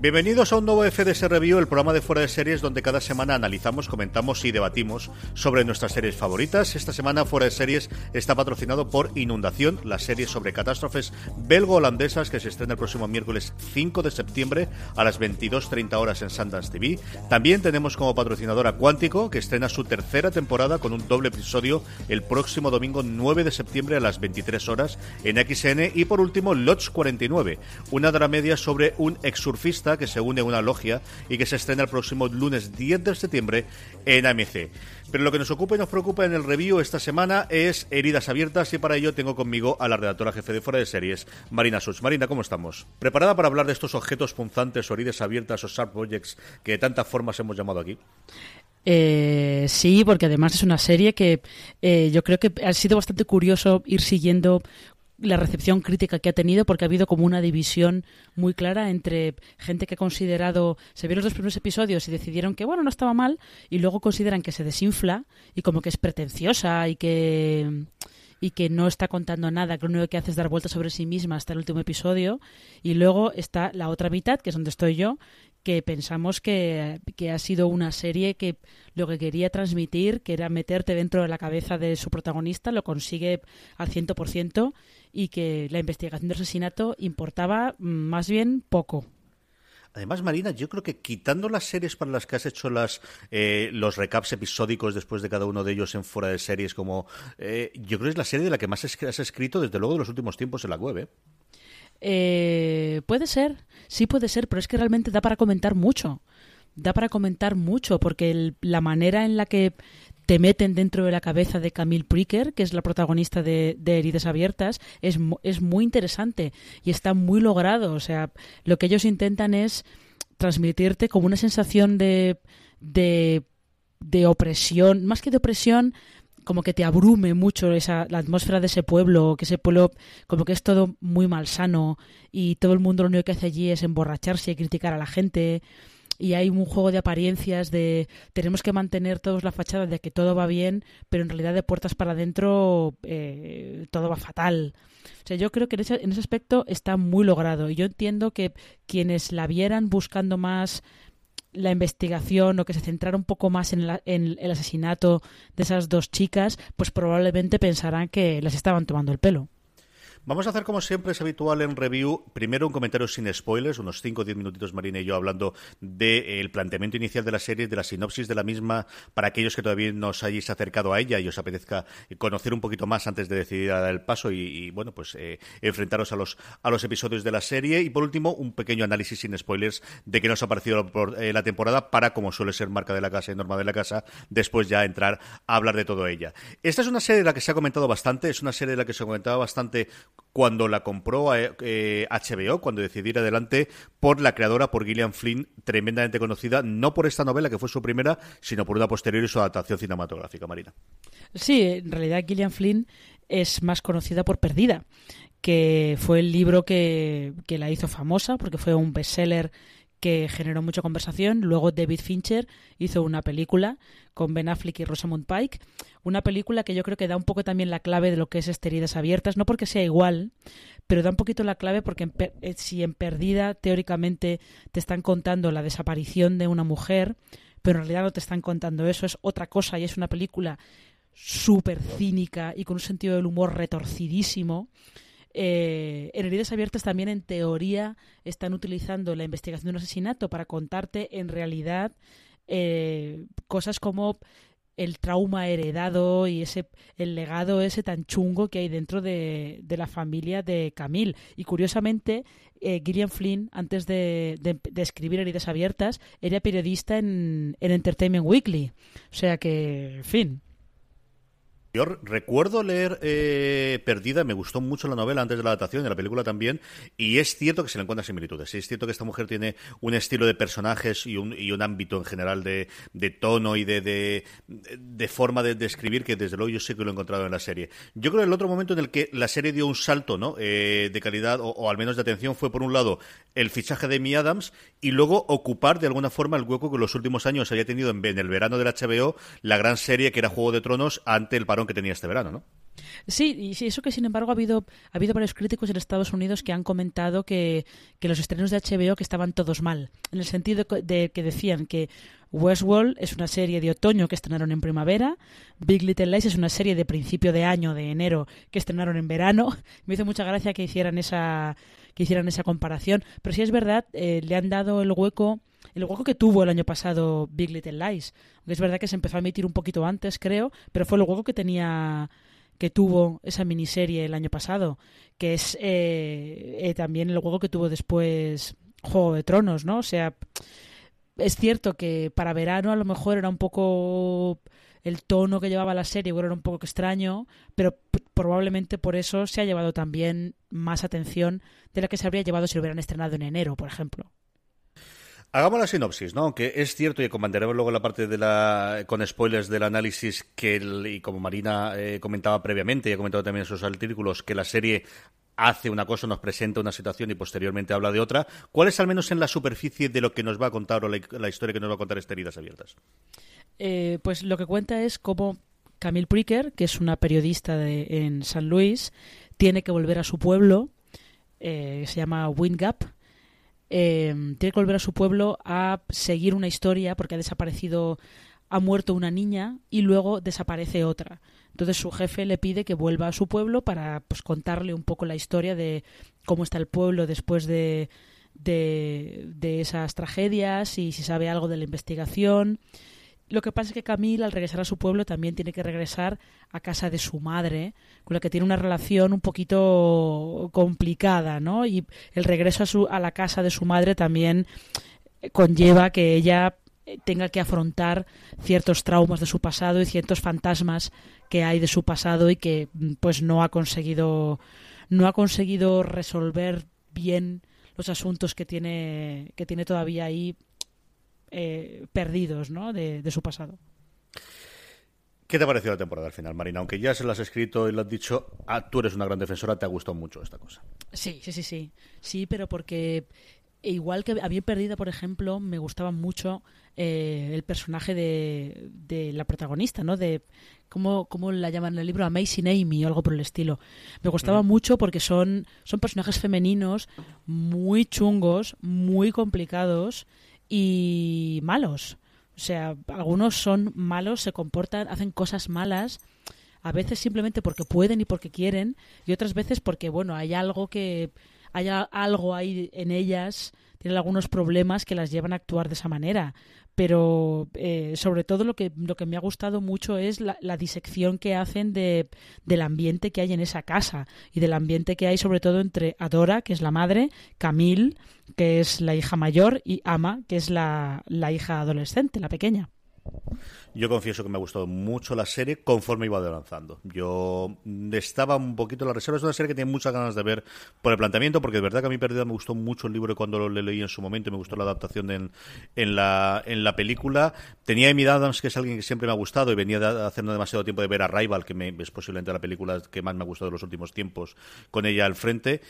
Bienvenidos a un nuevo FDS Review, el programa de fuera de series donde cada semana analizamos, comentamos y debatimos sobre nuestras series favoritas. Esta semana fuera de series está patrocinado por Inundación, la serie sobre catástrofes belgo-holandesas que se estrena el próximo miércoles 5 de septiembre a las 22.30 horas en Sundance TV. También tenemos como patrocinadora Cuántico, que estrena su tercera temporada con un doble episodio el próximo domingo 9 de septiembre a las 23 horas en XN. Y por último, Lodge 49, una dramedia sobre un exsurfista que se une a una logia y que se estrena el próximo lunes 10 de septiembre en AMC. Pero lo que nos ocupa y nos preocupa en el review esta semana es heridas abiertas y para ello tengo conmigo a la redactora jefe de Fuera de Series, Marina Such. Marina, ¿cómo estamos? ¿Preparada para hablar de estos objetos punzantes o heridas abiertas o sharp objects que de tantas formas hemos llamado aquí? Eh, sí, porque además es una serie que eh, yo creo que ha sido bastante curioso ir siguiendo la recepción crítica que ha tenido porque ha habido como una división muy clara entre gente que ha considerado se vieron los dos primeros episodios y decidieron que bueno no estaba mal y luego consideran que se desinfla y como que es pretenciosa y que y que no está contando nada, que lo único que hace es dar vueltas sobre sí misma hasta el último episodio. Y luego está la otra mitad, que es donde estoy yo, que pensamos que, que, ha sido una serie que lo que quería transmitir, que era meterte dentro de la cabeza de su protagonista, lo consigue al 100% y que la investigación del asesinato importaba más bien poco. Además, Marina, yo creo que quitando las series para las que has hecho las eh, los recaps episódicos después de cada uno de ellos en fuera de series, como eh, yo creo que es la serie de la que más has escrito desde luego de los últimos tiempos en la web. ¿eh? Eh, puede ser, sí puede ser, pero es que realmente da para comentar mucho. Da para comentar mucho, porque la manera en la que te meten dentro de la cabeza de Camille Pricker, que es la protagonista de, de Heridas Abiertas, es, es muy interesante y está muy logrado. O sea, lo que ellos intentan es transmitirte como una sensación de, de opresión, más que de opresión, como que te abrume mucho esa, la atmósfera de ese pueblo, que ese pueblo como que es todo muy malsano y todo el mundo lo único que hace allí es emborracharse y criticar a la gente y hay un juego de apariencias de tenemos que mantener todos la fachada de que todo va bien, pero en realidad de puertas para adentro eh, todo va fatal. O sea, yo creo que en ese, en ese aspecto está muy logrado y yo entiendo que quienes la vieran buscando más la investigación o que se centrara un poco más en, en, el asesinato de esas dos chicas, pues probablemente pensarán que las estaban tomando el pelo. Vamos a hacer como siempre es habitual en review, primero un comentario sin spoilers, unos 5 o 10 minutitos Marina y yo hablando del eh, planteamiento inicial de la serie, de la sinopsis de la misma, para aquellos que todavía no os hayáis acercado a ella y os apetezca conocer un poquito más antes de decidir a dar el paso y, bueno, pues eh, enfrentaros a los, a los episodios de la serie. Y por último, un pequeño análisis sin spoilers de qué nos ha parecido eh, la temporada para, como suele ser marca de la casa y norma de la casa, después ya entrar a hablar de todo ella. Esta es una serie de la que se ha comentado bastante, es una serie de la que se ha comentado bastante cuando la compró HBO, eh, cuando decidió ir adelante por la creadora, por Gillian Flynn, tremendamente conocida, no por esta novela que fue su primera, sino por una posterior y su adaptación cinematográfica, Marina. Sí, en realidad Gillian Flynn es más conocida por Perdida, que fue el libro que, que la hizo famosa, porque fue un bestseller que generó mucha conversación. Luego David Fincher hizo una película con Ben Affleck y Rosamund Pike, una película que yo creo que da un poco también la clave de lo que es Esteridas Abiertas, no porque sea igual, pero da un poquito la clave porque eh, si en Perdida teóricamente te están contando la desaparición de una mujer, pero en realidad no te están contando eso, es otra cosa y es una película súper cínica y con un sentido del humor retorcidísimo eh, en heridas abiertas también en teoría están utilizando la investigación de un asesinato para contarte en realidad eh, cosas como el trauma heredado y ese el legado ese tan chungo que hay dentro de, la familia de Camille. Y curiosamente, eh, Gillian Flynn, antes de, escribir Heridas Abiertas, era periodista en, en Entertainment Weekly. O sea que, en fin Yo recuerdo leer eh, Perdida, me gustó mucho la novela antes de la adaptación, de la película también, y es cierto que se le encuentran similitudes. Es cierto que esta mujer tiene un estilo de personajes y un, y un ámbito en general de, tono y de, de, forma de, escribir que desde luego yo sé que lo he encontrado en la serie. Yo creo que el otro momento en el que la serie dio un salto ¿no? Eh, de calidad o, al menos de atención fue por un lado el fichaje de Amy Adams y luego ocupar de alguna forma el hueco que en los últimos años había tenido en, en el verano del HBO la gran serie que era Juego de Tronos ante el que tenía este verano, ¿no? Sí, y eso que sin embargo ha habido, ha habido varios críticos en Estados Unidos que han comentado que, que los estrenos de HBO que estaban todos mal, en el sentido de que decían que Westworld es una serie de otoño que estrenaron en primavera, Big Little Lies es una serie de principio de año, de enero, que estrenaron en verano. Me hizo mucha gracia que hicieran esa, que hicieran esa comparación, pero sí es verdad, eh, le han dado el hueco el hueco que tuvo el año pasado Big Little Lies. Aunque es verdad que se empezó a emitir un poquito antes, creo, pero fue el hueco que tenía que tuvo esa miniserie el año pasado, que es eh, eh, también el juego que tuvo después Juego de Tronos, ¿no? O sea, es cierto que para verano a lo mejor era un poco el tono que llevaba la serie era un poco extraño, pero probablemente por eso se ha llevado también más atención de la que se habría llevado si lo hubieran estrenado en enero, por ejemplo. Hagamos la sinopsis, ¿no? Aunque es cierto, y comentaremos luego la parte de la con spoilers del análisis, que y como Marina eh, comentaba previamente, y ha comentado también en sus artículos, que la serie hace una cosa, nos presenta una situación y posteriormente habla de otra. ¿Cuál es al menos en la superficie de lo que nos va a contar o la, historia que nos va a contar este Heridas Abiertas? Eh, pues lo que cuenta es cómo Camille Pricker, que es una periodista de, en San Luis, tiene que volver a su pueblo, eh, se llama Windgap, eh, tiene que volver a su pueblo a seguir una historia porque ha desaparecido, ha muerto una niña y luego desaparece otra. Entonces su jefe le pide que vuelva a su pueblo para pues, contarle un poco la historia de cómo está el pueblo después de, de, de esas tragedias y si sabe algo de la investigación. Lo que pasa es que Camille, al regresar a su pueblo, también tiene que regresar a casa de su madre, con la que tiene una relación un poquito complicada, ¿no? Y el regreso a, su, a la casa de su madre también conlleva que ella tenga que afrontar ciertos traumas de su pasado y ciertos fantasmas que hay de su pasado y que pues no ha conseguido no ha conseguido resolver bien los asuntos que tiene que tiene todavía ahí eh, perdidos ¿no? de, su pasado. ¿Qué te ha parecido la temporada al final, Marina? Aunque ya se lo has escrito y lo has dicho, ah, tú eres una gran defensora, te ha gustado mucho esta cosa. Sí, sí, sí, sí. Sí, pero porque igual que había perdido, por ejemplo, me gustaba mucho eh, el personaje de, de, la protagonista, ¿no? De cómo, cómo la llaman en el libro Amazing Amy o algo por el estilo. Me gustaba mucho porque son, son personajes femeninos muy chungos, muy complicados y malos. O sea, algunos son malos, se comportan, hacen cosas malas, a veces simplemente porque pueden y porque quieren, y otras veces porque, bueno, hay algo que, hay algo ahí en ellas, tienen algunos problemas que las llevan a actuar de esa manera pero eh, sobre todo lo que, lo que me ha gustado mucho es la, disección que hacen de, del ambiente que hay en esa casa y del ambiente que hay sobre todo entre Adora, que es la madre, Camille, que es la hija mayor, y Ama, que es la, la hija adolescente, la pequeña. Yo confieso que me ha gustado mucho la serie conforme iba avanzando. Yo estaba un poquito en la reserva. Es una serie que tiene muchas ganas de ver por el planteamiento, porque de verdad que a mí Perdida me gustó mucho el libro cuando lo leí en su momento y me gustó la adaptación en, en, la, en la película. Tenía Amy Adams, que es alguien que siempre me ha gustado y venía de, haciendo demasiado tiempo de ver a Rival, que me, es posiblemente la película que más me ha gustado de los últimos tiempos, con ella al frente.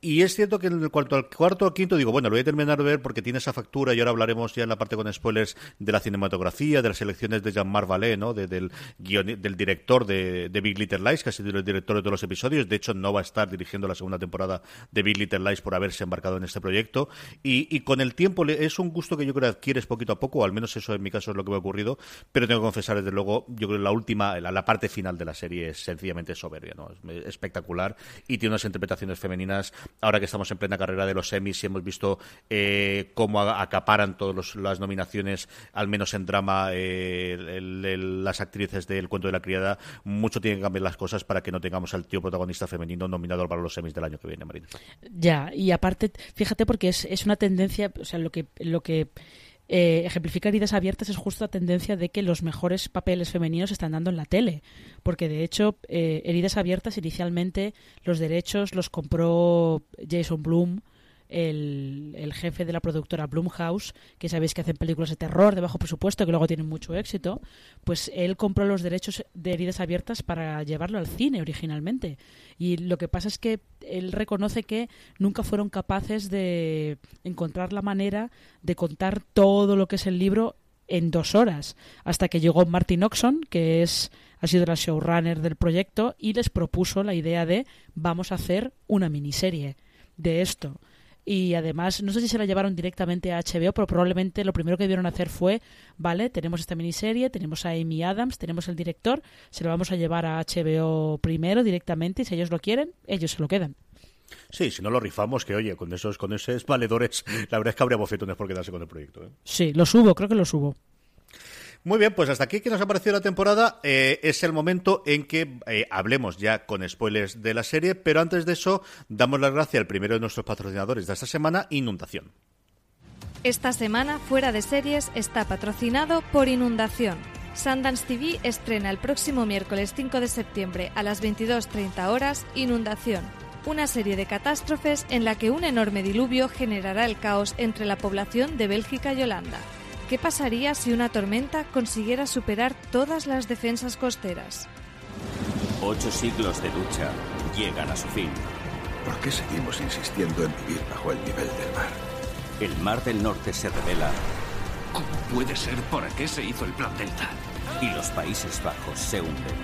Y es cierto que en cuanto al cuarto o quinto digo, bueno, lo voy a terminar de ver porque tiene esa factura y ahora hablaremos ya en la parte con spoilers de la cinematografía, de las elecciones de Jean-Marc Vallée, ¿no? del, del director de, Big Little Lies, que ha sido el director de todos los episodios. De hecho, no va a estar dirigiendo la segunda temporada de Big Little Lies por haberse embarcado en este proyecto. Y, con el tiempo es un gusto que yo creo que adquieres poquito a poco, al menos eso en mi caso es lo que me ha ocurrido. Pero tengo que confesar, desde luego, yo creo que la última, la, parte final de la serie es sencillamente soberbia, ¿no? Es espectacular y tiene unas interpretaciones femeninas. Ahora que estamos en plena carrera de los semis y hemos visto eh, cómo acaparan todas las nominaciones, al menos en drama, eh, las actrices del cuento de la criada. Mucho tienen que cambiar las cosas para que no tengamos al tío protagonista femenino nominado para los semis del año que viene, Marina. Ya, y aparte, fíjate porque es, es una tendencia, o sea, lo que, lo que eh, ejemplifica heridas abiertas es justo la tendencia de que los mejores papeles femeninos están dando en la tele. Porque de hecho, eh, heridas abiertas inicialmente los derechos los compró Jason Bloom el, jefe de la productora Blumhouse, que sabéis que hacen películas de terror de bajo presupuesto, que luego tienen mucho éxito, pues él compró los derechos de heridas abiertas para llevarlo al cine originalmente. Y lo que pasa es que él reconoce que nunca fueron capaces de encontrar la manera de contar todo lo que es el libro en dos horas, hasta que llegó Martin Oxon, que es ha sido la showrunner del proyecto, y les propuso la idea de vamos a hacer una miniserie de esto y además no sé si se la llevaron directamente a HBO, pero probablemente lo primero que debieron hacer fue, vale, tenemos esta miniserie, tenemos a Amy Adams, tenemos el director, se lo vamos a llevar a HBO primero directamente y si ellos lo quieren, ellos se lo quedan. Sí, si no lo rifamos, que oye, con esos, con esos valedores, la verdad es que habría bofetones por quedarse con el proyecto. ¿eh? Sí, lo subo, creo que lo subo. Muy bien, pues hasta aquí que nos ha parecido la temporada. Eh, es el momento en que eh, hablemos ya con spoilers de la serie, pero antes de eso, damos las gracias al primero de nuestros patrocinadores de esta semana, Inundación. Esta semana, Fuera de Series está patrocinado por Inundación. Sundance TV estrena el próximo miércoles 5 de septiembre a las 22.30 horas Inundación, una serie de catástrofes en la que un enorme diluvio generará el caos entre la población de Bélgica y Holanda. ¿Qué pasaría si una tormenta consiguiera superar todas las defensas costeras? Ocho siglos de lucha llegan a su fin. ¿Por qué seguimos insistiendo en vivir bajo el nivel del mar? El mar del norte se revela. ¿Cómo puede ser? ¿Por qué se hizo el plan Delta? Y los Países Bajos se hunden.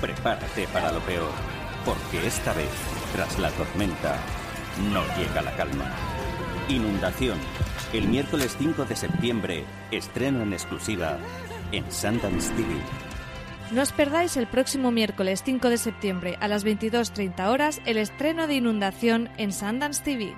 Prepárate para lo peor, porque esta vez, tras la tormenta, no llega la calma. Inundación el miércoles 5 de septiembre, estreno en exclusiva en Sundance TV. No os perdáis el próximo miércoles 5 de septiembre a las 22.30 horas el estreno de Inundación en Sundance TV.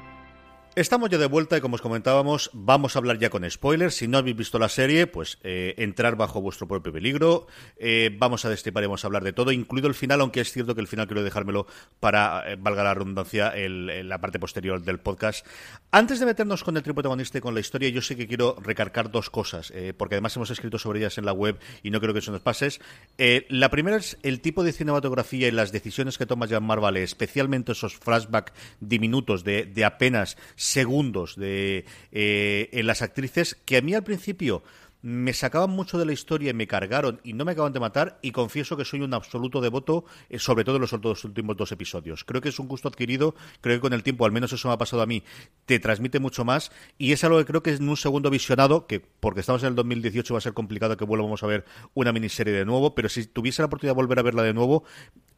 Estamos ya de vuelta y como os comentábamos, vamos a hablar ya con spoilers. Si no habéis visto la serie, pues eh, entrar bajo vuestro propio peligro. Eh, vamos a destripar y vamos a hablar de todo, incluido el final, aunque es cierto que el final quiero dejármelo para, eh, valga la redundancia, el, la parte posterior del podcast. Antes de meternos con el trío y con la historia, yo sé que quiero recargar dos cosas, porque además hemos escrito sobre ellas en la web y no creo que eso nos pases. la primera es el tipo de cinematografía y las decisiones que toma Jean Marvale, especialmente esos flashbacks diminutos de apenas segundos de, eh, en las actrices que a mí al principio me sacaban mucho de la historia y me cargaron y no me acaban de matar y confieso que soy un absoluto devoto, eh, sobre todo en los, últimos dos episodios. Creo que es un gusto adquirido, creo que con el tiempo, al menos eso me ha pasado a mí, te transmite mucho más y es algo que creo que en un segundo visionado, que porque estamos en el 2018 va a ser complicado que volvamos a ver una miniserie de nuevo, pero si tuviese la oportunidad de volver a verla de nuevo,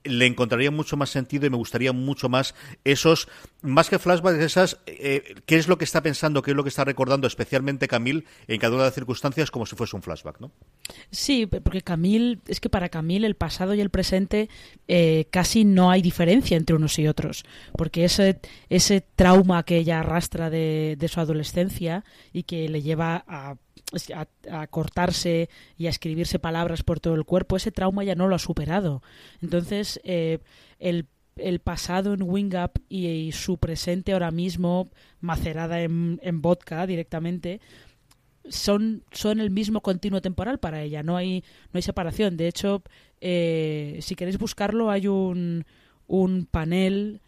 le encontraría mucho más sentido y me gustaría mucho más esos, más que flashbacks, esas, eh, qué es lo que está pensando, qué es lo que está recordando, especialmente Camille, en cada una de las circunstancias, como si fuese un flashback, ¿no? Sí, porque Camille, es que para Camille el pasado y el presente eh, casi no hay diferencia entre unos y otros, porque ese, ese trauma que ella arrastra de, de su adolescencia y que le lleva a a, cortarse y a escribirse palabras por todo el cuerpo, ese trauma ya no lo ha superado. Entonces, eh, el, el, pasado en Wing Up y, su presente ahora mismo, macerada en, en vodka directamente, son, son el mismo continuo temporal para ella, no hay, no hay separación. De hecho, eh, si queréis buscarlo, hay un, un panel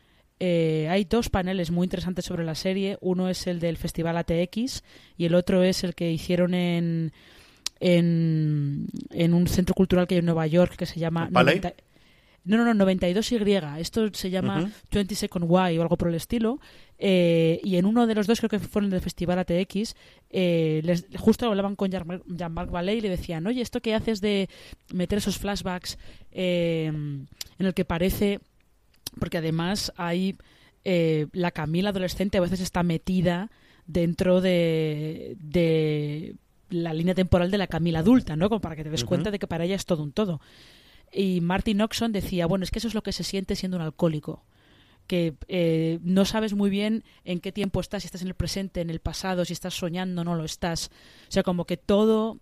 eh, hay dos paneles muy interesantes sobre la serie. Uno es el del Festival ATX y el otro es el que hicieron en, en, en un centro cultural que hay en Nueva York que se llama... no, no, no, 92Y. Esto se llama 20 Second Y o algo por el estilo. Eh, y en uno de los dos, creo que fueron del Festival ATX, eh, les, justo hablaban con Jean-Marc Vallée y le decían, oye, ¿esto que haces de meter esos flashbacks en el que parece porque además hay eh, la Camila adolescente a veces está metida dentro de, de, la línea temporal de la Camila adulta, ¿no? Como para que te des cuenta de que para ella es todo un todo. Y Martin Oxon decía, bueno, es que eso es lo que se siente siendo un alcohólico que eh, no sabes muy bien en qué tiempo estás, si estás en el presente, en el pasado, si estás soñando, no lo estás. O sea, como que todo,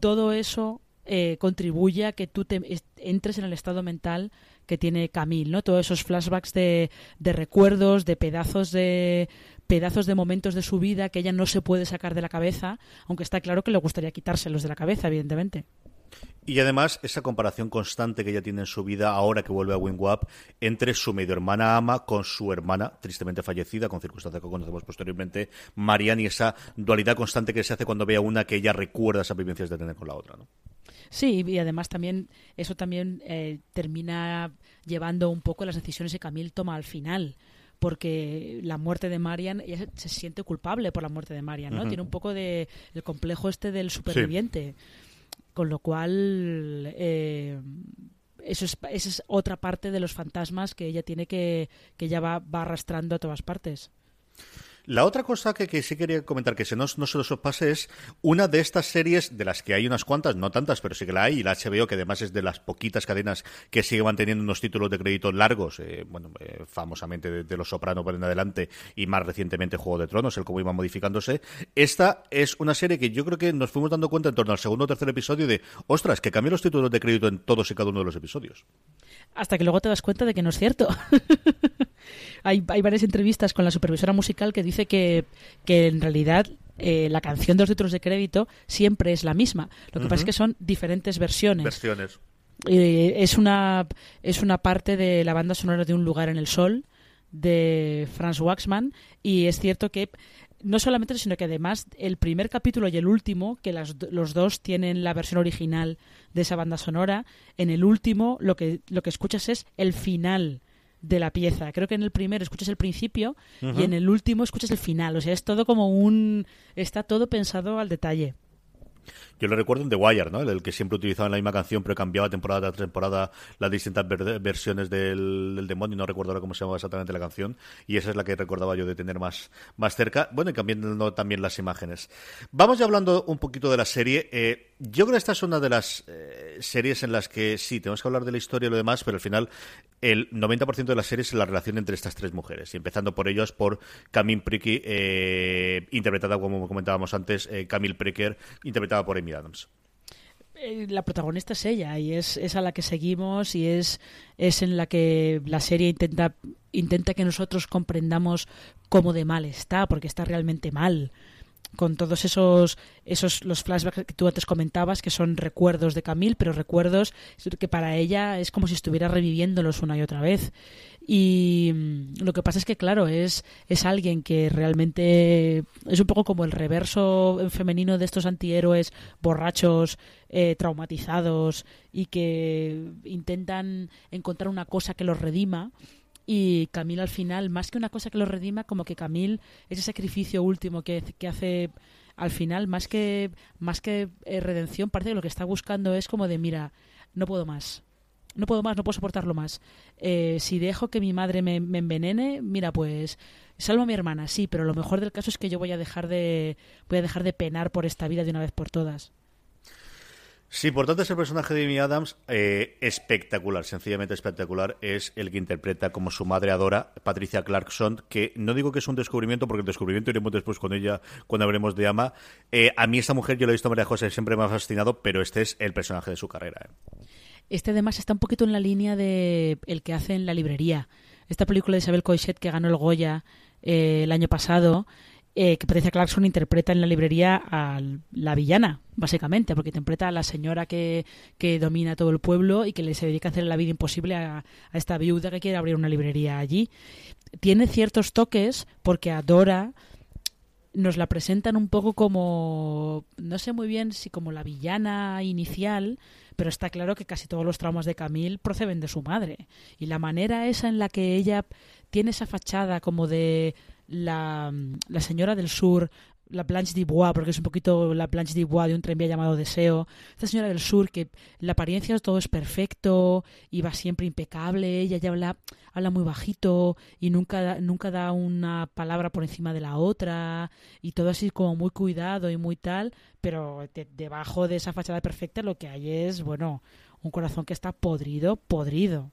todo eso eh, contribuye a que tú te entres en el estado mental que tiene Camille, ¿no? Todos esos flashbacks de, de recuerdos, de pedazos de pedazos de momentos de su vida que ella no se puede sacar de la cabeza, aunque está claro que le gustaría quitárselos de la cabeza, evidentemente. Y además, esa comparación constante que ella tiene en su vida ahora que vuelve a Wingwap entre su medio hermana Ama con su hermana, tristemente fallecida, con circunstancias que conocemos posteriormente, Marianne, y esa dualidad constante que se hace cuando ve a una que ella recuerda esas vivencias de tener con la otra. ¿no? Sí, y además también eso también eh, termina llevando un poco las decisiones que Camille toma al final porque la muerte de Marian ella se, siente culpable por la muerte de Marian, ¿no? Tiene un poco de el complejo este del superviviente. Con lo cual, eh, eso es, esa es otra parte de los fantasmas que ella tiene que, que ya va, va arrastrando a todas partes. La otra cosa que, sí quería comentar, que se no, no se os pase, es una de estas series, de las que hay unas cuantas, no tantas, pero sí que la hay, y la HBO, que además es de las poquitas cadenas que sigue manteniendo unos títulos de crédito largos, eh, bueno, eh, famosamente de, Los Soprano por en adelante, y más recientemente Juego de Tronos, el cómo iba modificándose. Esta es una serie que yo creo que nos fuimos dando cuenta en torno al segundo o tercer episodio de, ostras, que cambió los títulos de crédito en todos y cada uno de los episodios. Hasta que luego te das cuenta de que no es cierto. hay, hay varias entrevistas con la supervisora musical que dice que, que en realidad eh, la canción de los títulos de crédito siempre es la misma. Lo que pasa es que son diferentes versiones. Versiones. Eh, es, una, es una parte de la banda sonora de Un lugar en el sol de Franz Waxman y es cierto que no solamente sino que además el primer capítulo y el último que las, los dos tienen la versión original de esa banda sonora en el último lo que lo que escuchas es el final de la pieza. Creo que en el primero escuchas el principio y en el último escuchas el final. O sea, es todo como un... Está todo pensado al detalle. Yo lo recuerdo en The Wire, ¿no? El que siempre utilizaba la misma canción, pero cambiaba temporada tras temporada las distintas versiones del, demonio. No recuerdo ahora cómo se llamaba exactamente la canción. Y esa es la que recordaba yo de tener más, más cerca. Bueno, y cambiando también las imágenes. Vamos ya hablando un poquito de la serie. Eh, yo creo que esta es una de las eh, series en las que sí, tenemos que hablar de la historia y lo demás, pero al final el 90% de la serie es la relación entre estas tres mujeres. Empezando por ellos, por Camille Pricky, eh, interpretada, como comentábamos antes, Camille Pricker, interpretada por Amy Adams. Eh, la protagonista es ella y es, es, a la que seguimos y es, es en la que la serie intenta, intenta que nosotros comprendamos cómo de mal está, porque está realmente mal con todos esos esos los flashbacks que tú antes comentabas que son recuerdos de Camille pero recuerdos que para ella es como si estuviera reviviéndolos una y otra vez. Y mm, lo que pasa es que claro es es alguien que realmente es un poco como el reverso femenino de estos antihéroes borrachos eh, traumatizados y que intentan encontrar una cosa que los redima y Camille al final, más que una cosa que lo redima, como que Camille, ese sacrificio último que, hace al final, más que, más que eh, redención, parece que lo que está buscando es como de, mira, no puedo más. No puedo más, no puedo soportarlo más. Eh, si dejo que mi madre me, me envenene, mira, pues salvo a mi hermana, sí, pero lo mejor del caso es que yo voy a dejar de voy a dejar de penar por esta vida de una vez por todas. Sí, por tanto, ese personaje de Amy Adams, eh, espectacular, sencillamente espectacular, es el que interpreta como su madre adora, Patricia Clarkson, que no digo que es un descubrimiento, porque el descubrimiento iremos después con ella cuando hablemos de Ama. Eh, a mí esta mujer, yo la he visto María José, siempre me ha fascinado, pero este es el personaje de su carrera. Eh. Este además está un poquito en la línea de el que hace en la librería. Esta película de Isabel Coixet que ganó el Goya el año pasado eh, que Patricia Clarkson interpreta en la librería a la villana, básicamente, porque interpreta a la señora que, que domina todo el pueblo y que le se dedica a hacer la vida imposible a, esta viuda que quiere abrir una librería allí. Tiene ciertos toques porque adora nos la presentan un poco como, no sé muy bien si como la villana inicial, pero está claro que casi todos los traumas de Camille proceden de su madre. Y la manera esa en la que ella tiene esa fachada como de la, la señora del sur, la Blanche Dubois, porque es un poquito la Blanche Dubois de un tranvía llamado Deseo. Esta señora del sur, que la apariencia todo es perfecto y va siempre impecable, ella ya habla, habla muy bajito y nunca, nunca da una palabra por encima de la otra y todo así como muy cuidado y muy tal, pero debajo de esa fachada perfecta lo que hay es, bueno, un corazón que está podrido, podrido.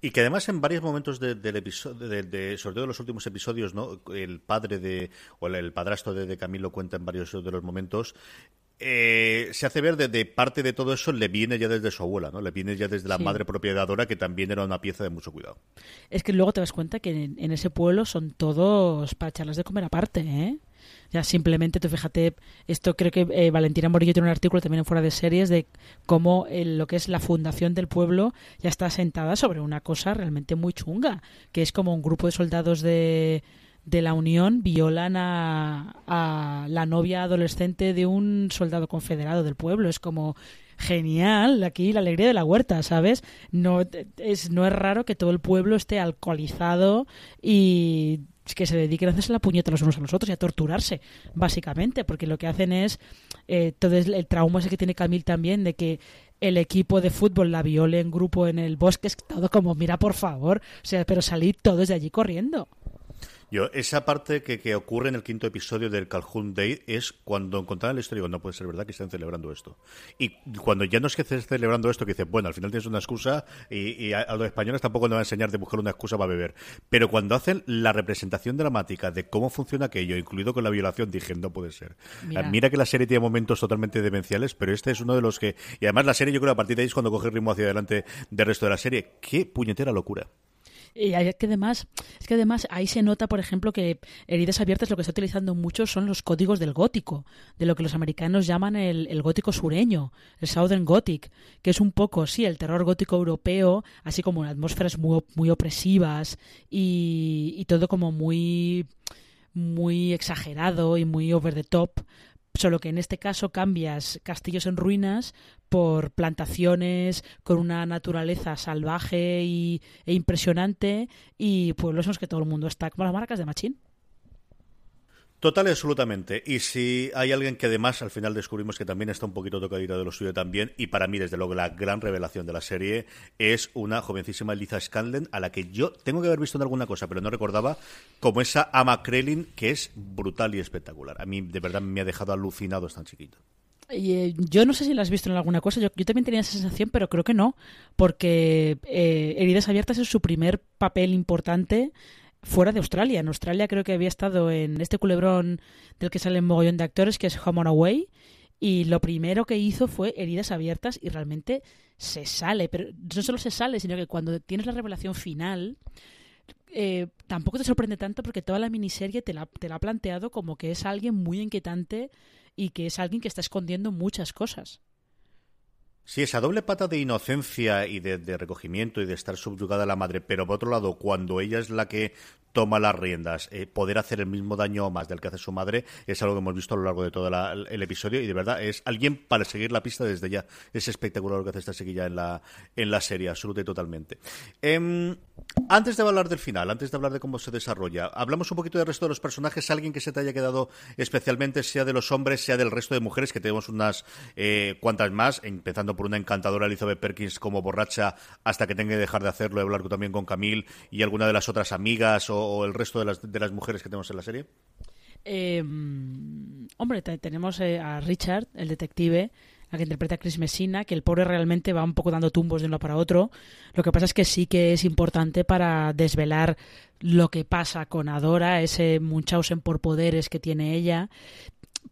Y que además en varios momentos del episodio, de, sobre todo en los últimos episodios, ¿no? el padre de, o el, padrastro de, Camilo cuenta en varios de los momentos, eh, se hace ver de, parte de todo eso le viene ya desde su abuela, ¿no? Le viene ya desde la madre propiedadora que también era una pieza de mucho cuidado. Es que luego te das cuenta que en, ese pueblo son todos para echarlas de comer aparte, ¿eh? Ya simplemente, tú fíjate, esto creo que eh, Valentina Morillo tiene un artículo también en fuera de series de cómo eh, lo que es la fundación del pueblo ya está sentada sobre una cosa realmente muy chunga, que es como un grupo de soldados de de la Unión violan a, la novia adolescente de un soldado confederado del pueblo. Es como genial, aquí la alegría de la huerta, ¿sabes? No es, no es raro que todo el pueblo esté alcoholizado y que se dediquen a hacerse la puñeta los unos a los otros y a torturarse, básicamente, porque lo que hacen es eh, todo el trauma ese que tiene Camil también de que el equipo de fútbol la viole en grupo en el bosque, es todo como, mira, por favor, o sea, pero salid todos de allí corriendo. Yo, esa parte que, que, ocurre en el quinto episodio del Calhoun Day es cuando encontraron la historia, no puede ser verdad que estén celebrando esto. Y cuando ya no es que estés celebrando esto, que dices, bueno, al final tienes una excusa y, a, los españoles tampoco nos va a enseñar de buscar una excusa para beber. Pero cuando hacen la representación dramática de cómo funciona aquello, incluido con la violación, dije, no puede ser. Mira. Mira que la serie tiene momentos totalmente demenciales, pero este es uno de los que... Y además la serie yo creo a partir de ahí es cuando coge el ritmo hacia adelante del resto de la serie. ¡Qué puñetera locura! Y es que además, es que además ahí se nota, por ejemplo, que Heridas Abiertas lo que está utilizando mucho son los códigos del gótico, de lo que los americanos llaman el, gótico sureño, el Southern Gothic, que es un poco, sí, el terror gótico europeo, así como atmósferas muy, muy opresivas y, y todo como muy muy exagerado y muy over the top, solo que en este caso cambias castillos en ruinas por plantaciones con una naturaleza salvaje y, e impresionante y pueblos en los que todo el mundo está como las marcas de Machín. Total y absolutamente. Y si hay alguien que además al final descubrimos que también está un poquito tocadita de lo suyo también, y para mí desde luego la gran revelación de la serie es una jovencísima Lisa Scanlon a la que yo tengo que haber visto en alguna cosa, pero no recordaba, como esa Ama Krellin que es brutal y espectacular. A mí de verdad me ha dejado alucinado tan chiquito. Eh, yo no sé si la has visto en alguna cosa, yo, también tenía esa sensación, pero creo que no, porque eh, Heridas Abiertas es su primer papel importante fuera de Australia. En Australia creo que había estado en este culebrón del que salen mogollón de actores, que es Home Away. Y lo primero que hizo fue heridas abiertas y realmente se sale. Pero no solo se sale, sino que cuando tienes la revelación final, eh, tampoco te sorprende tanto porque toda la miniserie te la, te la ha planteado como que es alguien muy inquietante y que es alguien que está escondiendo muchas cosas. Sí, esa doble pata de inocencia y de, recogimiento y de estar subyugada a la madre, pero por otro lado, cuando ella es la que toma las riendas, eh, poder hacer el mismo daño o más del que hace su madre, es algo que hemos visto a lo largo de todo el episodio y de verdad es alguien para seguir la pista desde ya. Es espectacular lo que hace esta chiquilla en la, en la serie, absolutamente y totalmente. Em, antes de hablar del final, antes de hablar de cómo se desarrolla, hablamos un poquito del resto de los personajes, alguien que se te haya quedado especialmente, sea de los hombres, sea del resto de mujeres, que tenemos unas eh, cuantas más, empezando por una encantadora Elizabeth Perkins como borracha hasta que tenga que dejar de hacerlo y hablar también con Camille y alguna de las otras amigas o, el resto de las, de las mujeres que tenemos en la serie? Eh, hombre, tenemos eh, a Richard, el detective, la que interpreta a Chris Messina, que el pobre realmente va un poco dando tumbos de uno para otro. Lo que pasa es que sí que es importante para desvelar lo que pasa con Adora, ese Munchausen por poderes que tiene ella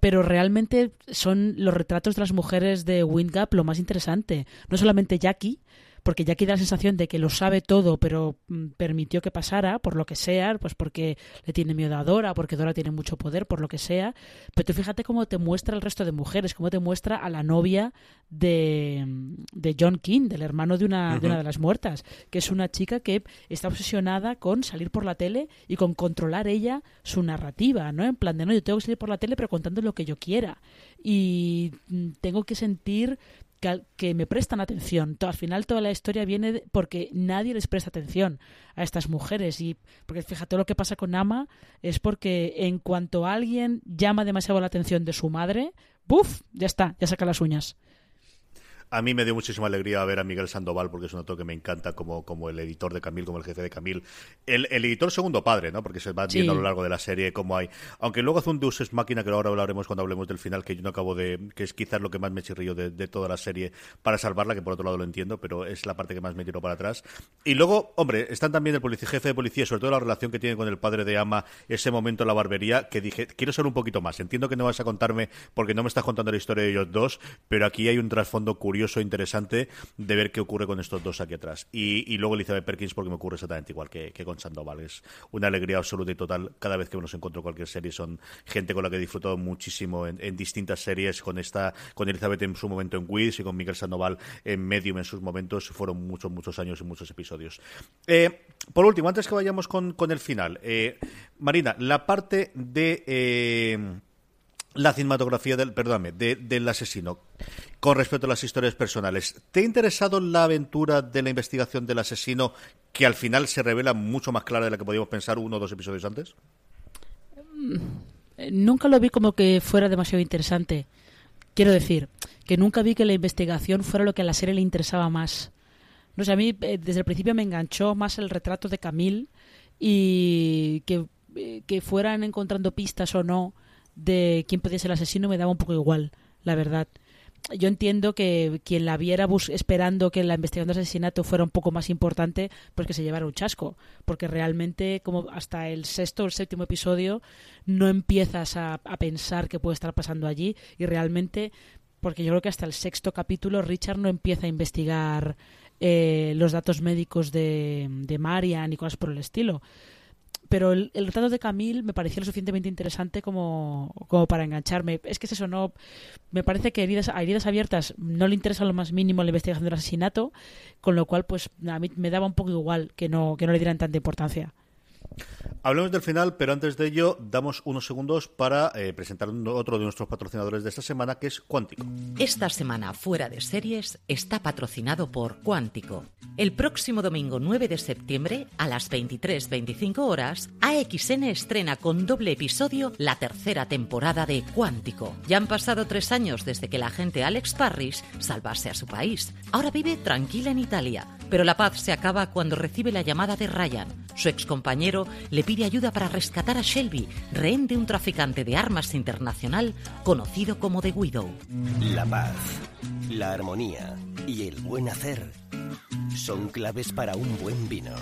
pero realmente son los retratos de las mujeres de Windgap lo más interesante. No solamente Jackie, porque Jackie da la sensación de que lo sabe todo, pero mm, permitió que pasara, por lo que sea, pues porque le tiene miedo a Dora, porque Dora tiene mucho poder, por lo que sea. Pero tú fíjate cómo te muestra el resto de mujeres, cómo te muestra a la novia de, de John King, del hermano de una, de una de las muertas, que es una chica que está obsesionada con salir por la tele y con controlar ella su narrativa, ¿no? En plan de, no, yo tengo que salir por la tele, pero contando lo que yo quiera. Y mm, tengo que sentir que, me prestan atención. Al final toda la historia viene porque nadie les presta atención a estas mujeres. Y porque fíjate lo que pasa con Ama es porque en cuanto alguien llama demasiado la atención de su madre, ¡buf! Ya está, ya saca las uñas. A mí me dio muchísima alegría ver a Miguel Sandoval, porque es un autor que me encanta como, como el editor de Camil, como el jefe de Camil. El, editor segundo padre, ¿no? Porque se va viendo a lo largo de la serie cómo hay. Aunque luego hace un Deus Ex Máquina, que ahora hablaremos cuando hablemos del final, que yo no acabo de. que es quizás lo que más me chirrió de, de toda la serie para salvarla, que por otro lado lo entiendo, pero es la parte que más me tiró para atrás. Y luego, hombre, están también el policía, jefe de policía, sobre todo la relación que tiene con el padre de Ama, ese momento en la barbería, que dije, quiero ser un poquito más. Entiendo que no vas a contarme porque no me estás contando la historia de ellos dos, pero aquí hay un trasfondo curioso, e interesante de ver qué ocurre con estos dos aquí atrás. Y, luego Elizabeth Perkins porque me ocurre exactamente igual que, con Sandoval. Es una alegría absoluta y total cada vez que nos encuentro cualquier serie. Son gente con la que he disfrutado muchísimo en, distintas series, con esta, con Elizabeth en su momento en Wiz y con Miguel Sandoval en Medium en sus momentos. Fueron muchos, muchos años y muchos episodios. Eh, por último, antes que vayamos con, el final, eh, Marina, la parte de... Eh, la cinematografía del, perdóname, del asesino con respecto a las historias personales. ¿Te ha interesado la aventura de la investigación del asesino que al final se revela mucho más clara de la que podíamos pensar uno o dos episodios antes? Mm, nunca lo vi como que fuera demasiado interesante. Quiero decir, que nunca vi que la investigación fuera lo que a la serie le interesaba más. No sé, a mí eh, desde el principio me enganchó más el retrato de Camille y que, eh, que fueran encontrando pistas o no de quién podía ser el asesino me daba un poco igual, la verdad. Yo entiendo que quien la viera esperando que la investigación del asesinato fuera un poco más importante, pues que se llevara un chasco, porque realmente como hasta el sexto o el séptimo episodio no empiezas a, pensar qué puede estar pasando allí y realmente, porque yo creo que hasta el sexto capítulo Richard no empieza a investigar eh, los datos médicos de, de Marian y cosas por el estilo pero el, retrato de Camille me pareció lo suficientemente interesante como, como para engancharme. Es que es eso, no, me parece que heridas, a heridas abiertas no le interesa lo más mínimo la investigación del asesinato, con lo cual pues a mí me daba un poco igual que no, que no le dieran tanta importancia. Hablemos del final, pero antes de ello, damos unos segundos para eh, presentar otro de nuestros patrocinadores de esta semana, que es Cuántico. Esta semana, fuera de series, está patrocinado por Cuántico. El próximo domingo 9 de septiembre, a las 23.25 horas, AXN estrena con doble episodio la tercera temporada de Cuántico. Ya han pasado tres años desde que el agente Alex Parrish salvase a su país. Ahora vive tranquila en Italia, pero la paz se acaba cuando recibe la llamada de Ryan. Su excompañero le pide ayuda para rescatar a Shelby, rehén de un traficante de armas internacional conocido como The Widow. La paz, la armonía y el buen hacer son claves para un buen vino.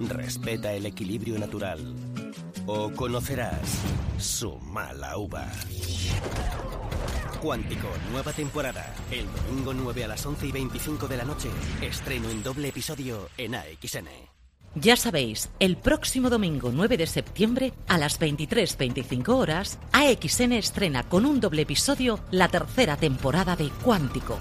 Respeta el equilibrio natural o conocerás su mala uva. Cuántico, nueva temporada. El domingo 9 a las 11 y 25 de la noche. Estreno en doble episodio en AXN. Ya sabéis, el próximo domingo 9 de septiembre a las 23.25 horas, AXN estrena con un doble episodio la tercera temporada de Cuántico.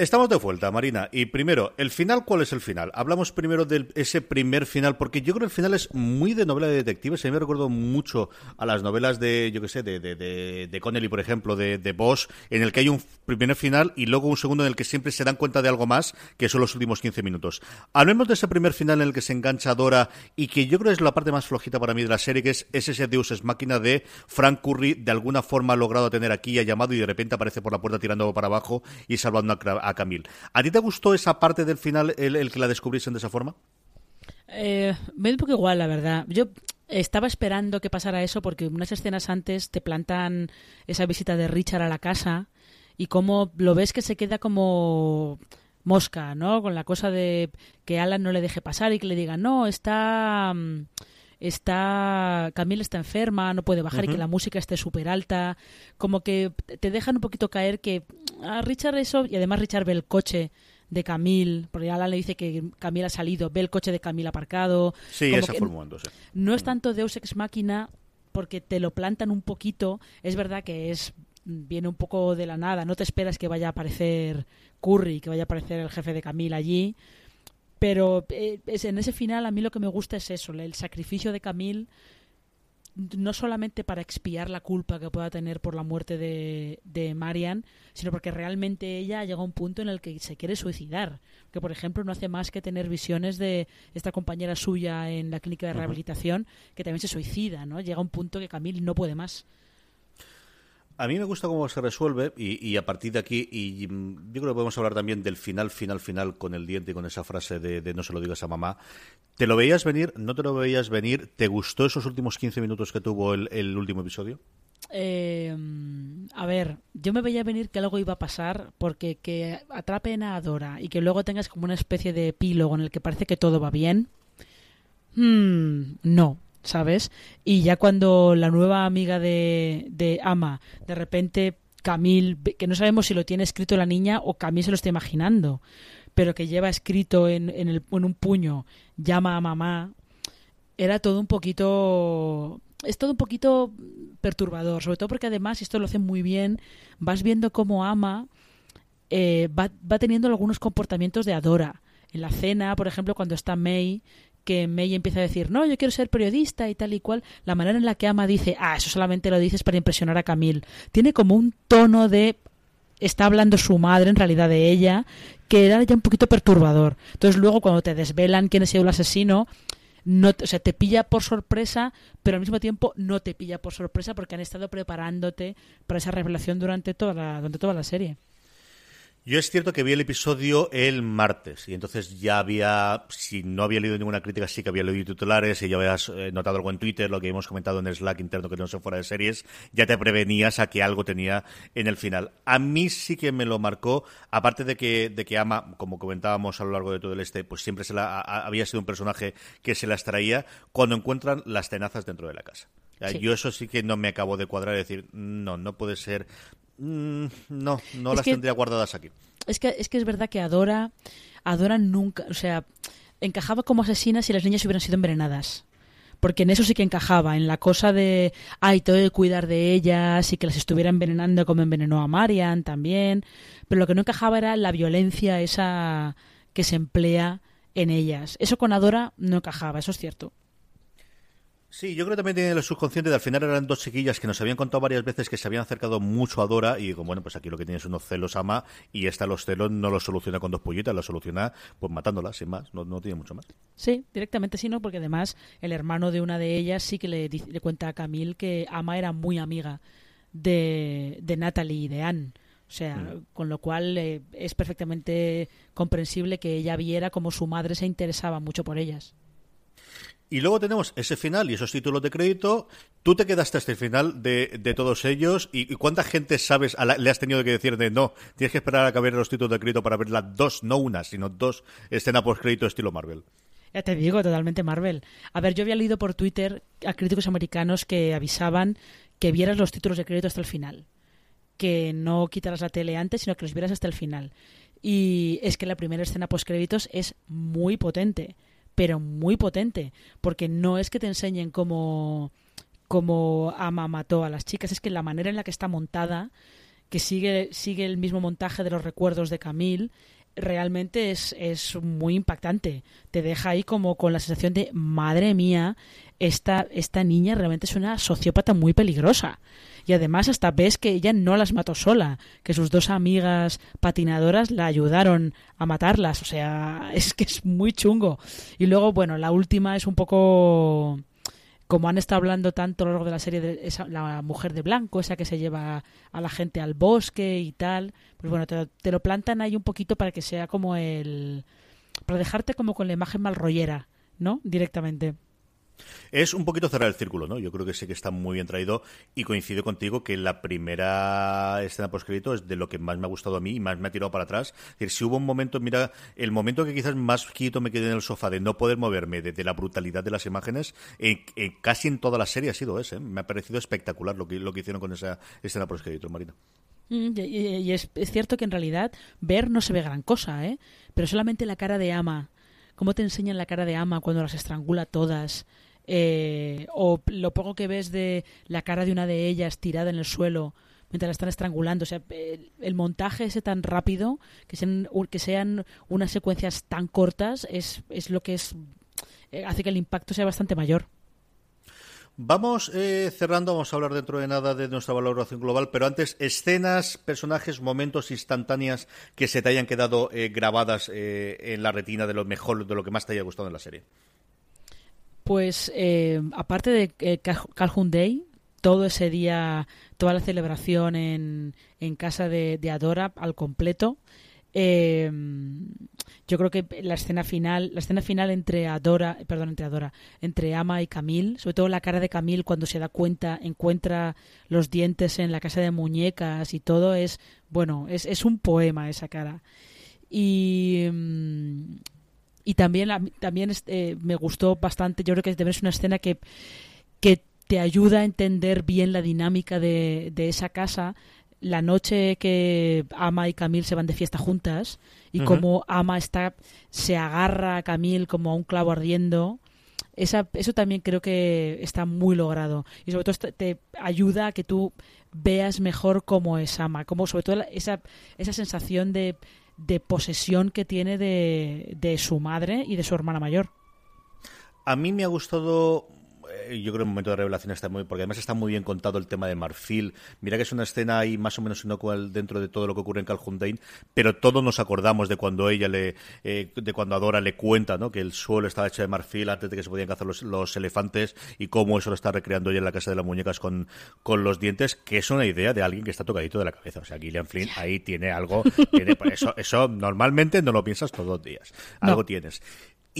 Estamos de vuelta, Marina. Y primero, ¿el final cuál es el final? Hablamos primero de ese primer final, porque yo creo que el final es muy de novela de detectives. A mí me recuerdo mucho a las novelas de, yo qué sé, de, de, de, Connelly, por ejemplo, de, de Bosch, en el que hay un primer final y luego un segundo en el que siempre se dan cuenta de algo más, que son los últimos 15 minutos. Hablemos de ese primer final en el que se engancha Dora y que yo creo que es la parte más flojita para mí de la serie, que es, ese Deus es máquina de Frank Curry, de alguna forma ha logrado tener aquí, ha llamado y de repente aparece por la puerta tirando para abajo y salvando a a Camille. ¿A ti te gustó esa parte del final, el, que la descubriesen de esa forma? Eh, me da un poco igual, la verdad. Yo estaba esperando que pasara eso porque unas escenas antes te plantan esa visita de Richard a la casa y cómo lo ves que se queda como mosca, ¿no? Con la cosa de que Alan no le deje pasar y que le diga, no, está... Mm, está Camille está enferma, no puede bajar y que la música esté súper alta, como que te dejan un poquito caer que a Richard eso, y además Richard ve el coche de Camille, porque Alan le dice que Camille ha salido, ve el coche de Camille aparcado. Sí, esa No es tanto Deus Ex Máquina porque te lo plantan un poquito, es verdad que es viene un poco de la nada, no te esperas que vaya a aparecer Curry, que vaya a aparecer el jefe de Camille allí, pero eh, en ese final a mí lo que me gusta es eso, el sacrificio de Camille, no solamente para expiar la culpa que pueda tener por la muerte de, de Marian, sino porque realmente ella llega a un punto en el que se quiere suicidar. Que, por ejemplo, no hace más que tener visiones de esta compañera suya en la clínica de rehabilitación que también se suicida, ¿no? Llega a un punto que Camille no puede más. A mí me gusta cómo se resuelve y, a partir de aquí, y mm, yo creo que podemos hablar también del final, final, final con el diente y con esa frase de, no se lo digas a mamá. ¿Te lo veías venir? ¿No te lo veías venir? ¿Te gustó esos últimos 15 minutos que tuvo el, último episodio? Eh, a ver, yo me veía venir que algo iba a pasar porque que atrapen a Adora y que luego tengas como una especie de epílogo en el que parece que todo va bien. Hmm, no, ¿sabes? Y ya cuando la nueva amiga de, de Ama, de repente Camille, que no sabemos si lo tiene escrito la niña o Camille se lo está imaginando, pero que lleva escrito en, en, el, en un puño, llama a mamá, era todo un poquito... Es todo un poquito perturbador, sobre todo porque además, esto lo hace muy bien, vas viendo cómo Ama eh, va, va teniendo algunos comportamientos de Adora. En la cena, por ejemplo, cuando está May, que May empieza a decir, no, yo quiero ser periodista y tal y cual, la manera en la que Ama dice, ah, eso solamente lo dices para impresionar a Camille, tiene como un tono de está hablando su madre en realidad de ella, que era ya un poquito perturbador. Entonces luego cuando te desvelan quién ha sido el asesino, no, o sea, te pilla por sorpresa, pero al mismo tiempo no te pilla por sorpresa porque han estado preparándote para esa revelación durante toda la, durante toda la serie. Yo es cierto que vi el episodio el martes y entonces ya había, si no había leído ninguna crítica, sí que había leído titulares y ya habías eh, notado algo en Twitter, lo que hemos comentado en el Slack interno que no se fuera de series, ya te prevenías a que algo tenía en el final. A mí sí que me lo marcó, aparte de que, de que Ama, como comentábamos a lo largo de todo el este, pues siempre se la, había sido un personaje que se las traía cuando encuentran las tenazas dentro de la casa. Yo eso sí que no me acabo de cuadrar y decir, no, no puede ser Mm, no, no las tendría guardadas aquí. Es que, es que es verdad que Adora, Adora nunca, o sea, encajaba como asesina si las niñas hubieran sido envenenadas. Porque en eso sí que encajaba, en la cosa de, ay, tengo que cuidar de ellas y que las estuviera envenenando como envenenó a Marian también. Pero lo que no encajaba era la violencia esa que se emplea en ellas. Eso con Adora no encajaba, eso es cierto. Sí, yo creo que también tiene el subconsciente de al final eran dos chiquillas que nos habían contado varias veces que se habían acercado mucho a Dora y como bueno, pues aquí lo que tienes es unos celos ama y esta los celos no los soluciona con dos pollitas, los soluciona pues matándolas, sin más, no, no tiene mucho más. Sí, directamente sí, ¿no? Porque además el hermano de una de ellas sí que le, le cuenta a Camille que Ama era muy amiga de, de Natalie y de Anne. O sea, mm. con lo cual eh, es perfectamente comprensible que ella viera como su madre se interesaba mucho por ellas. Y luego tenemos ese final y esos títulos de crédito. Tú te quedaste hasta el final de, de todos ellos. ¿Y, cuánta gente sabes le has tenido que decir de no? Tienes que esperar a que los títulos de crédito para ver las dos, no una, sino dos escenas post crédito estilo Marvel. Ya te digo, totalmente Marvel. A ver, yo había leído por Twitter a críticos americanos que avisaban que vieras los títulos de crédito hasta el final. Que no quitaras la tele antes, sino que los vieras hasta el final. Y es que la primera escena post créditos es muy potente pero muy potente, porque no es que te enseñen cómo, cómo Ama mató a las chicas, es que la manera en la que está montada, que sigue, sigue el mismo montaje de los recuerdos de Camille, realmente es, es muy impactante. Te deja ahí como con la sensación de, madre mía, esta, esta niña realmente es una sociópata muy peligrosa. Y además hasta ves que ella no las mató sola, que sus dos amigas patinadoras la ayudaron a matarlas. O sea, es que es muy chungo. Y luego, bueno, la última es un poco como han estado hablando tanto a lo largo de la serie de esa, la mujer de blanco, esa que se lleva a la gente al bosque y tal, pues bueno, te, te, lo plantan ahí un poquito para que sea como el... para dejarte como con la imagen mal rollera, ¿no? Directamente. Es un poquito cerrar el círculo, ¿no? Yo creo que sí que está muy bien traído y coincido contigo que la primera escena post-crédito es de lo que más me ha gustado a mí y más me ha tirado para atrás. Es decir, si hubo un momento, mira, el momento que quizás más quieto me quedé en el sofá de no poder moverme, de, la brutalidad de las imágenes, casi en toda la serie ha sido ese. ¿eh? Me ha parecido espectacular lo que, hicieron con esa escena post-crédito, Marina. Mm, y, es, cierto que en realidad ver no se ve gran cosa, ¿eh? Pero solamente la cara de Ama, cómo te enseñan la cara de Ama cuando las estrangula todas, eh, o lo poco que ves de la cara de una de ellas tirada en el suelo mientras la están estrangulando. O sea, el, montaje ese tan rápido, que sean, que sean unas secuencias tan cortas, es, es lo que es eh, hace que el impacto sea bastante mayor. Vamos eh, cerrando, vamos a hablar dentro de nada de nuestra valoración global, pero antes, escenas, personajes, momentos instantáneas que se te hayan quedado grabadas en la retina de lo mejor, de lo que más te haya gustado en la serie. Pues eh, aparte de eh, Calhoun Day, todo ese día, toda la celebración en, en casa de, Adora al completo. Eh, yo creo que la escena final, la escena final entre Adora, perdón, entre Adora, entre Ama y Camille, sobre todo la cara de Camille cuando se da cuenta, encuentra los dientes en la casa de muñecas y todo es, bueno, es, es un poema esa cara. Y, mm, y también, también eh, me gustó bastante, yo creo que es una escena que, que te ayuda a entender bien la dinámica de, de esa casa. La noche que Ama y Camille se van de fiesta juntas y como Ama está se agarra a Camille como a un clavo ardiendo. Esa, eso también creo que está muy logrado. Y sobre todo te ayuda a que tú veas mejor cómo es Ama como sobre todo esa, esa sensación de, de posesión que tiene de, de su madre y de su hermana mayor. A mí me ha gustado yo creo que el momento de revelación está muy porque además está muy bien contado el tema de Marfil. Mira que es una escena ahí más o menos inocua dentro de todo lo que ocurre en Calhoun pero todos nos acordamos de cuando ella le eh, de cuando Adora le cuenta ¿no? que el suelo estaba hecho de marfil antes de que se podían cazar los, elefantes y cómo eso lo está recreando ella en la casa de las muñecas con, con los dientes que es una idea de alguien que está tocadito de la cabeza. O sea Gillian Flynn ahí tiene algo tiene, eso eso normalmente no lo piensas todos los días. Algo tienes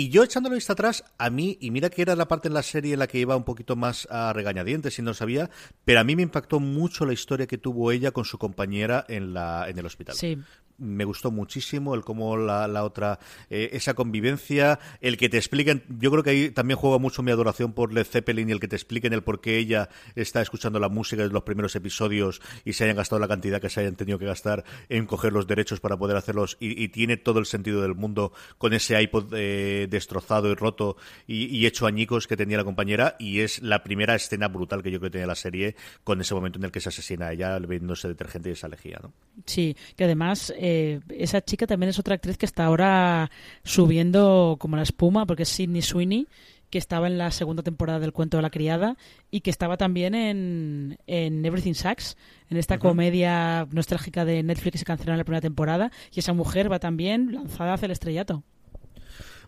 y yo echándolo vista atrás, a mí, y mira que era la parte en la serie en la que iba un poquito más a regañadientes y no sabía, pero a mí me impactó mucho la historia que tuvo ella con su compañera en, la, en el hospital. Sí me gustó muchísimo el cómo la, otra eh, esa convivencia el que te expliquen yo creo que ahí también juega mucho mi adoración por Led Zeppelin y el que te expliquen el por qué ella está escuchando la música de los primeros episodios y se hayan gastado la cantidad que se hayan tenido que gastar en coger los derechos para poder hacerlos y, tiene todo el sentido del mundo con ese iPod eh, destrozado y roto y, hecho añicos que tenía la compañera y es la primera escena brutal que yo creo que tenía la serie con ese momento en el que se asesina a ella ese detergente y esa lejía ¿no? Sí, que además eh, esa chica también es otra actriz que está ahora subiendo como la espuma, porque es Sidney Sweeney, que estaba en la segunda temporada del Cuento de la Criada y que estaba también en, en Everything Sucks, en esta comedia nostálgica de Netflix que se canceló en la primera temporada. Y esa mujer va también lanzada hacia el estrellato.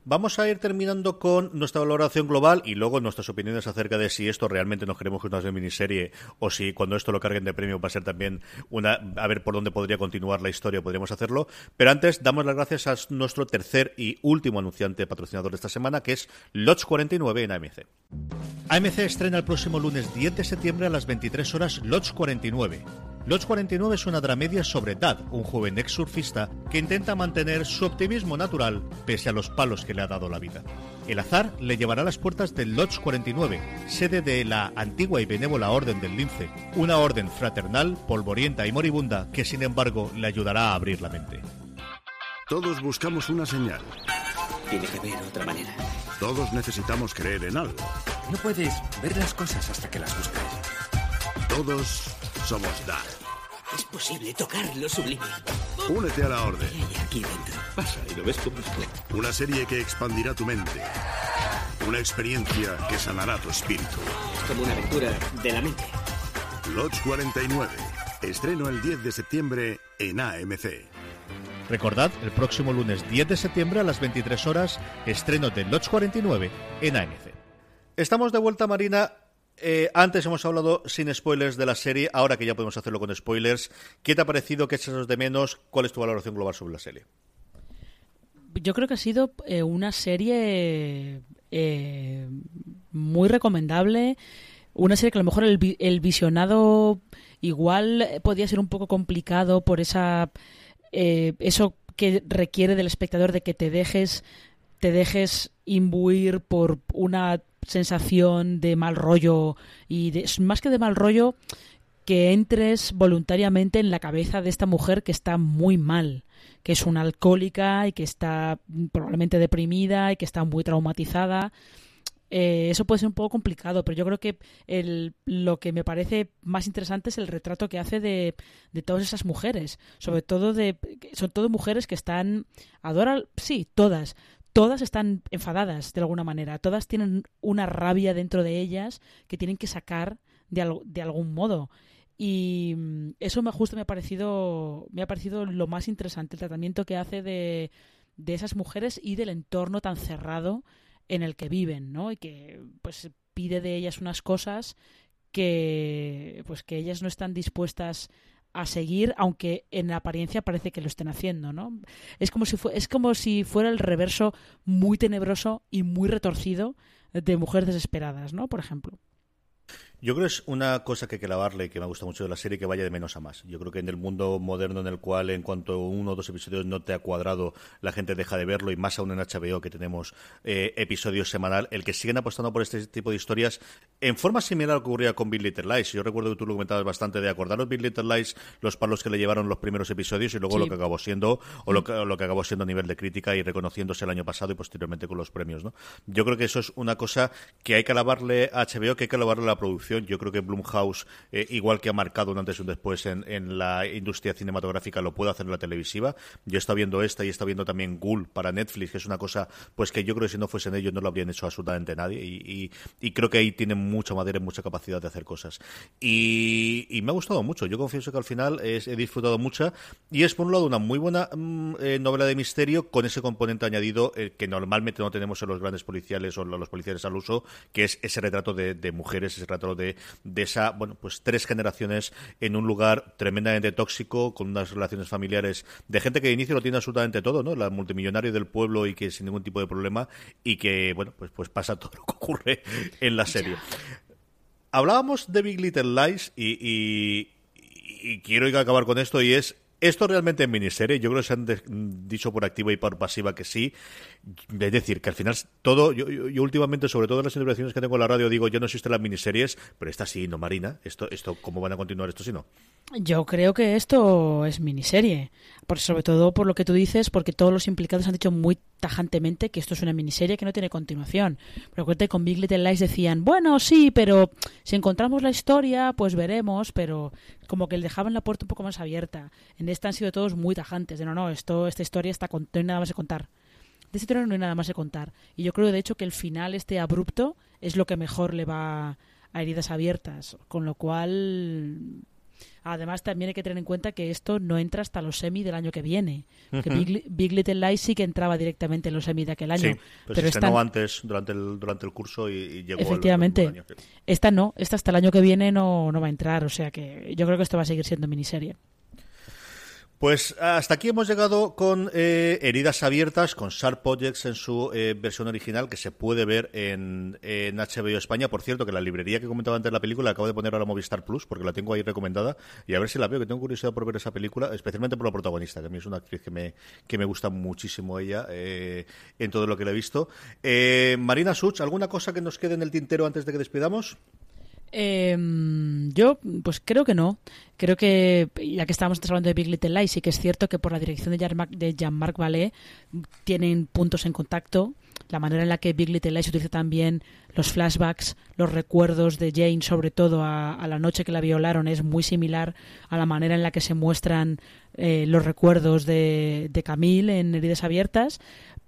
Vamos a ir terminando con nuestra valoración global y luego nuestras opiniones acerca de si esto realmente nos queremos que es una miniserie o si cuando esto lo carguen de premio va a ser también una a ver por dónde podría continuar la historia, podríamos hacerlo. Pero antes damos las gracias a nuestro tercer y último anunciante patrocinador de esta semana, que es Lodge 49 en AMC. AMC estrena el próximo lunes 10 de septiembre a las 23 horas Lodge 49 Lodge 49 es una dramedia sobre Dad, un joven ex surfista que intenta mantener su optimismo natural pese a los palos que le ha dado la vida. El azar le llevará a las puertas del Lodge 49, sede de la antigua y benévola Orden del Lince, una orden fraternal, polvorienta y moribunda que sin embargo le ayudará a abrir la mente. Todos buscamos una señal. Tiene que haber otra manera. Todos necesitamos creer en algo. No puedes ver las cosas hasta que las buscas. Todos somos. Es posible tocar lo sublime. Únete a la orden. Aquí dentro. Pasa y lo ves como Una serie que expandirá tu mente. Una experiencia que sanará tu espíritu. Es como una aventura de la mente. Lodge 49. Estreno el 10 de septiembre en AMC. Recordad, el próximo lunes 10 de septiembre a las 23 horas, estreno de Lodge 49 en AMC. Estamos de vuelta, Marina, eh, antes hemos hablado sin spoilers de la serie, ahora que ya podemos hacerlo con spoilers, ¿qué te ha parecido? ¿Qué echas de menos? ¿Cuál es tu valoración global sobre la serie? Yo creo que ha sido eh, una serie eh, muy recomendable. Una serie que a lo mejor el, el visionado igual podía ser un poco complicado por esa eso que requiere del espectador de que te dejes te dejes imbuir por una sensación de mal rollo y de, más que de mal rollo que entres voluntariamente en la cabeza de esta mujer que está muy mal, que es una alcohólica y que está probablemente deprimida y que está muy traumatizada. Eh, eso puede ser un poco complicado, pero yo creo que el, lo que me parece más interesante es el retrato que hace de, todas esas mujeres, sobre todo de son todas mujeres que están adoran, sí, todas, todas están enfadadas de alguna manera, todas tienen una rabia dentro de ellas que tienen que sacar de, de algún modo. Y mm, eso me justo me ha parecido me ha parecido lo más interesante el tratamiento que hace de, de esas mujeres y del entorno tan cerrado en el que viven, ¿no? Y que pues pide de ellas unas cosas que pues que ellas no están dispuestas a seguir, aunque en apariencia parece que lo estén haciendo, ¿no? Es como si es como si fuera el reverso muy tenebroso y muy retorcido de mujeres desesperadas, ¿no? Por ejemplo. Yo creo que es una cosa que hay que lavarle, que me gusta mucho de la serie, que vaya de menos a más. Yo creo que en el mundo moderno en el cual en cuanto uno o dos episodios no te ha cuadrado, la gente deja de verlo, y más aún en HBO que tenemos eh, episodios semanal, el que siguen apostando por este tipo de historias en forma similar a lo que ocurría con Big Little Lies. Yo recuerdo que tú lo comentabas bastante de acordaros Big Little Lies, los palos que le llevaron los primeros episodios y luego lo que acabó siendo, o lo que, lo que acabó siendo a nivel de crítica y reconociéndose el año pasado y posteriormente con los premios, ¿no? Yo creo que eso es una cosa que hay que alabarle a HBO, que hay que alabarle a la producción. Yo creo que Blumhouse House, eh, igual que ha marcado un antes y un después en, la industria cinematográfica, lo puede hacer en la televisiva. Yo he estado viendo esta y he estado viendo también Ghoul para Netflix, que es una cosa pues que yo creo que si no fuesen ellos no lo habrían hecho absolutamente nadie. Y, creo que ahí tienen mucha madera y mucha capacidad de hacer cosas. Y, me ha gustado mucho. Yo confieso que al final he disfrutado mucho. Y es por un lado una muy buena mm, eh, novela de misterio con ese componente añadido eh, que normalmente no tenemos en los grandes policiales o los policiales al uso, que es ese retrato de, mujeres, ese retrato de, de esa bueno, pues tres generaciones en un lugar tremendamente tóxico, con unas relaciones familiares de gente que de inicio lo tiene absolutamente todo, ¿no? La multimillonario del pueblo y que sin ningún tipo de problema y que, bueno, pues, pues pasa todo lo que ocurre en la serie. Hablábamos de Big Little Lies y, y, y quiero acabar con esto y es esto realmente es miniserie, yo creo que se han dicho por activa y por pasiva que sí. Es decir, que al final todo, yo, últimamente, sobre todo en las intervenciones que tengo en la radio, digo, yo no existen las miniseries, pero esta sí, no Marina. Esto, esto, ¿Cómo van a continuar esto si no? Yo creo que esto es miniserie, por, sobre todo por lo que tú dices, porque todos los implicados han dicho muy tajantemente que esto es una miniserie que no tiene continuación. Pero con Big Little Lies decían, bueno, sí, pero si encontramos la historia, pues veremos, pero como que le dejaban la puerta un poco más abierta. En esta han sido todos muy tajantes, de no, no, esto, esta historia está con, no hay nada más que contar. De esta historia no hay nada más que contar. Y yo creo, de hecho, que el final, este abrupto, es lo que mejor le va a heridas abiertas. Con lo cual, Además, también hay que tener en cuenta que esto no entra hasta los semi del año que viene. Big, Little Lies sí que entraba directamente en los semi de aquel año. Sí, pero, se antes durante el, durante el curso y, llegó Efectivamente. año. Esta no, esta hasta el año que viene no, no va a entrar. O sea que yo creo que esto va a seguir siendo miniserie. Pues hasta aquí hemos llegado con eh, Heridas Abiertas, con Sharp Projects en su eh, versión original, que se puede ver en, HBO España. Por cierto, que la librería que comentaba antes de la película la acabo de poner ahora Movistar Plus, porque la tengo ahí recomendada, y a ver si la veo, que tengo curiosidad por ver esa película, especialmente por la protagonista, que a mí es una actriz que me, que me gusta muchísimo ella eh, en todo lo que la he visto. Marina Such, ¿alguna cosa que nos quede en el tintero antes de que despidamos? Eh, yo, pues creo que no. Creo que, ya que estábamos hablando de Big Little Lies, sí que es cierto que por la dirección de Jean-Marc Vallée tienen puntos en contacto. La manera en la que Big Little Lies utiliza también los flashbacks, los recuerdos de Jane, sobre todo a, la noche que la violaron, es muy similar a la manera en la que se muestran eh, los recuerdos de, de Camille en Heridas Abiertas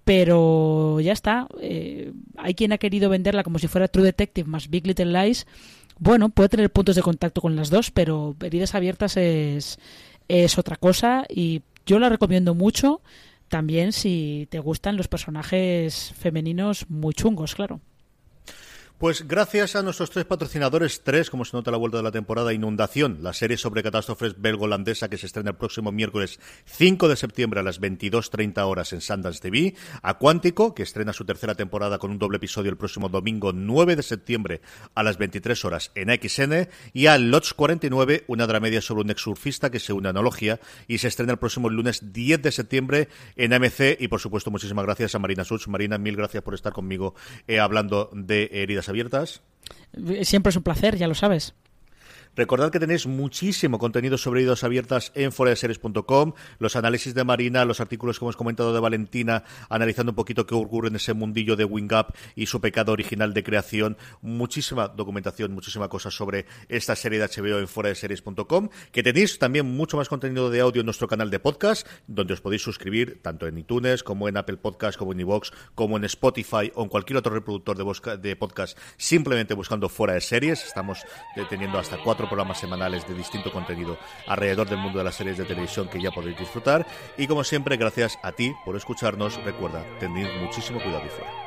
pero ya está. Eh, hay quien ha querido venderla como si fuera True Detective más Big Little Lies bueno, puede tener puntos de contacto con las dos, pero heridas abiertas es, es otra cosa y yo la recomiendo mucho también si te gustan los personajes femeninos muy chungos, claro. Pues gracias a nuestros tres patrocinadores, tres, como se nota a la vuelta de la temporada, Inundación, la serie sobre catástrofes belgo-holandesa que se estrena el próximo miércoles 5 de septiembre a las 22.30 horas en Sundance TV, a Cuántico, que estrena su tercera temporada con un doble episodio el próximo domingo 9 de septiembre a las 23 horas en XN, y a Lodge 49, una dramedia sobre un exsurfista que se une a Analogía y se estrena el próximo lunes 10 de septiembre en AMC, y por supuesto muchísimas gracias a Marina Such. Marina, mil gracias por estar conmigo eh, hablando de heridas abiertas. Siempre es un placer, ya lo sabes. Recordad que tenéis muchísimo contenido sobre idos abiertas en foradeseries.com, los análisis de Marina, los artículos que hemos comentado de Valentina, analizando un poquito qué ocurre en ese mundillo de Wing Up y su pecado original de creación, muchísima documentación, muchísima cosa sobre esta serie de HBO en foradeseries.com, que tenéis también mucho más contenido de audio en nuestro canal de podcast, donde os podéis suscribir tanto en iTunes como en Apple Podcast, como en iVoox, como en Spotify o en cualquier otro reproductor de, podcast, simplemente buscando Fuera de Series. Estamos teniendo hasta programas semanales de distinto contenido alrededor del mundo de las series de televisión que ya podéis disfrutar. Y como siempre, gracias a ti por escucharnos. Recuerda, tened muchísimo cuidado y fuera.